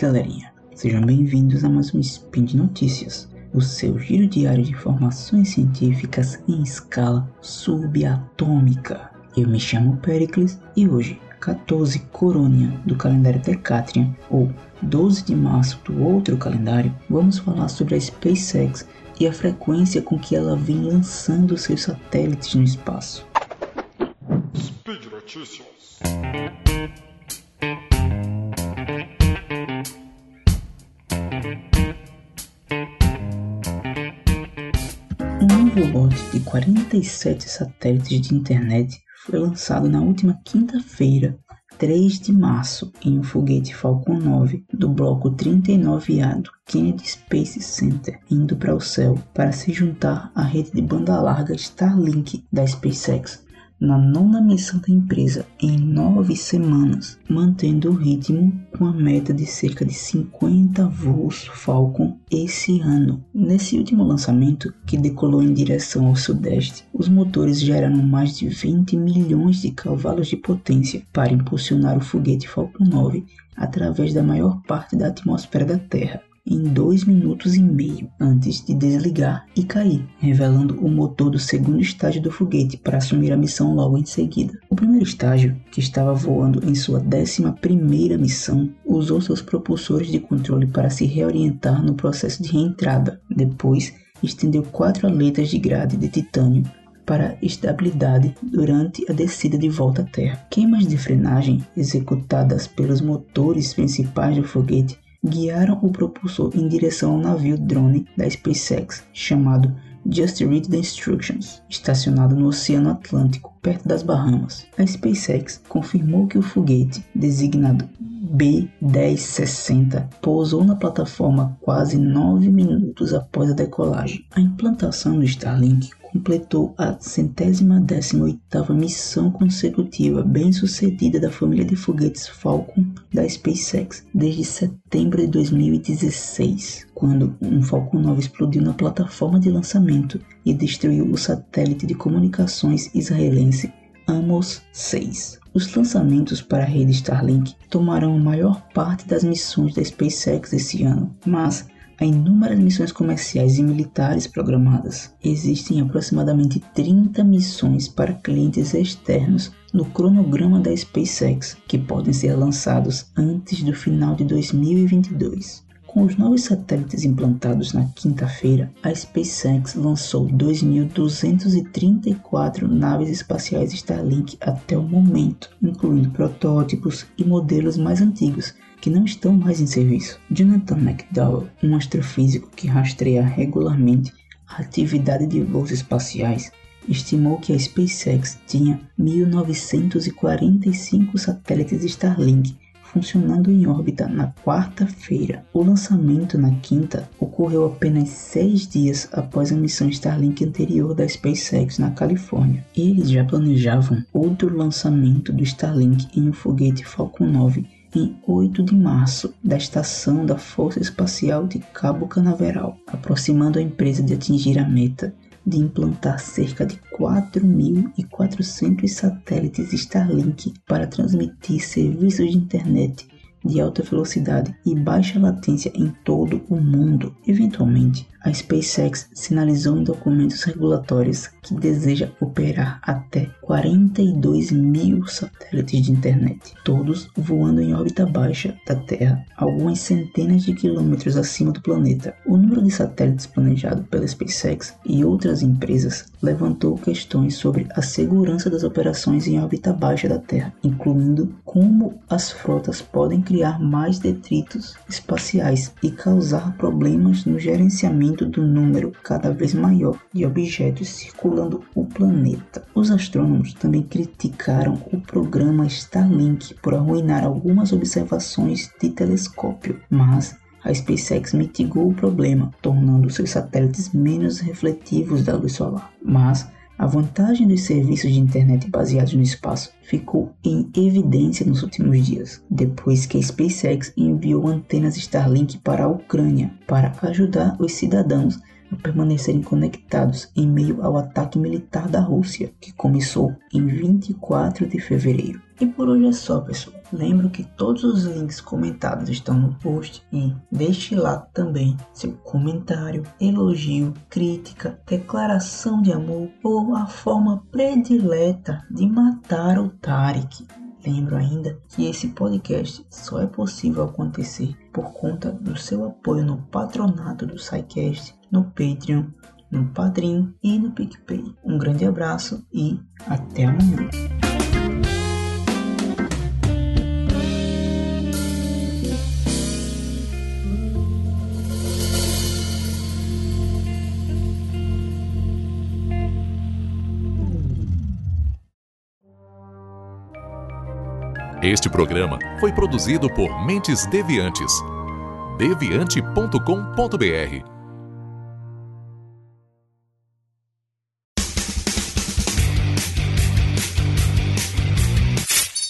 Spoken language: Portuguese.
galerinha, sejam bem-vindos a mais um Spin de Notícias, o seu giro diário de informações científicas em escala subatômica. Eu me chamo Pericles e hoje, 14 Corônia do calendário Decatrian, ou 12 de março do outro calendário, vamos falar sobre a SpaceX e a frequência com que ela vem lançando seus satélites no espaço. Speed Notícias. Um novo lote de 47 satélites de internet foi lançado na última quinta-feira, 3 de março, em um foguete Falcon 9 do bloco 39A do Kennedy Space Center, indo para o céu para se juntar à rede de banda larga Starlink da SpaceX na nona missão da empresa em nove semanas, mantendo o ritmo com a meta de cerca de 50 voos Falcon esse ano. Nesse último lançamento, que decolou em direção ao sudeste, os motores geraram mais de 20 milhões de cavalos de potência para impulsionar o foguete Falcon 9 através da maior parte da atmosfera da Terra em dois minutos e meio antes de desligar e cair, revelando o motor do segundo estágio do foguete para assumir a missão logo em seguida. O primeiro estágio, que estava voando em sua décima primeira missão, usou seus propulsores de controle para se reorientar no processo de reentrada. Depois, estendeu quatro aletas de grade de titânio para estabilidade durante a descida de volta à Terra. Queimas de frenagem executadas pelos motores principais do foguete guiaram o propulsor em direção ao navio drone da SpaceX chamado Just Read the Instructions, estacionado no Oceano Atlântico, perto das Bahamas. A SpaceX confirmou que o foguete, designado B-1060, pousou na plataforma quase nove minutos após a decolagem. A implantação do Starlink completou a centésima décima oitava missão consecutiva bem-sucedida da família de foguetes Falcon da SpaceX desde setembro de 2016, quando um Falcon 9 explodiu na plataforma de lançamento e destruiu o satélite de comunicações israelense Amos 6. Os lançamentos para a rede Starlink tomarão a maior parte das missões da SpaceX esse ano, mas Há inúmeras missões comerciais e militares programadas. Existem aproximadamente 30 missões para clientes externos no cronograma da SpaceX que podem ser lançados antes do final de 2022. Com os novos satélites implantados na quinta-feira, a SpaceX lançou 2.234 naves espaciais Starlink até o momento, incluindo protótipos e modelos mais antigos que não estão mais em serviço. Jonathan McDowell, um astrofísico que rastreia regularmente a atividade de voos espaciais, estimou que a SpaceX tinha 1945 satélites Starlink funcionando em órbita na quarta-feira. O lançamento na quinta ocorreu apenas seis dias após a missão Starlink anterior da SpaceX na Califórnia. Eles já planejavam outro lançamento do Starlink em um foguete Falcon 9 em 8 de março da estação da Força Espacial de Cabo Canaveral, aproximando a empresa de atingir a meta de implantar cerca de 4.400 satélites Starlink para transmitir serviços de internet de alta velocidade e baixa latência em todo o mundo. Eventualmente, a SpaceX sinalizou em documentos regulatórios que deseja operar até 42 mil satélites de internet, todos voando em órbita baixa da Terra, algumas centenas de quilômetros acima do planeta. O número de satélites planejado pela SpaceX e outras empresas levantou questões sobre a segurança das operações em órbita baixa da Terra, incluindo como as frotas podem criar mais detritos espaciais e causar problemas no gerenciamento do número cada vez maior de objetos circulando o planeta. Os astrônomos também criticaram o programa Starlink por arruinar algumas observações de telescópio, mas a SpaceX mitigou o problema, tornando seus satélites menos refletivos da luz solar. Mas a vantagem dos serviços de internet baseados no espaço ficou em evidência nos últimos dias, depois que a SpaceX enviou antenas Starlink para a Ucrânia para ajudar os cidadãos a permanecerem conectados em meio ao ataque militar da Rússia, que começou em 24 de fevereiro. E por hoje é só, pessoal. Lembro que todos os links comentados estão no post e deixe lá também seu comentário, elogio, crítica, declaração de amor ou a forma predileta de matar o Tarek. Lembro ainda que esse podcast só é possível acontecer por conta do seu apoio no patronato do SciCast, no Patreon, no Padrim e no PicPay. Um grande abraço e até amanhã. Este programa foi produzido por Mentes Deviantes. deviante.com.br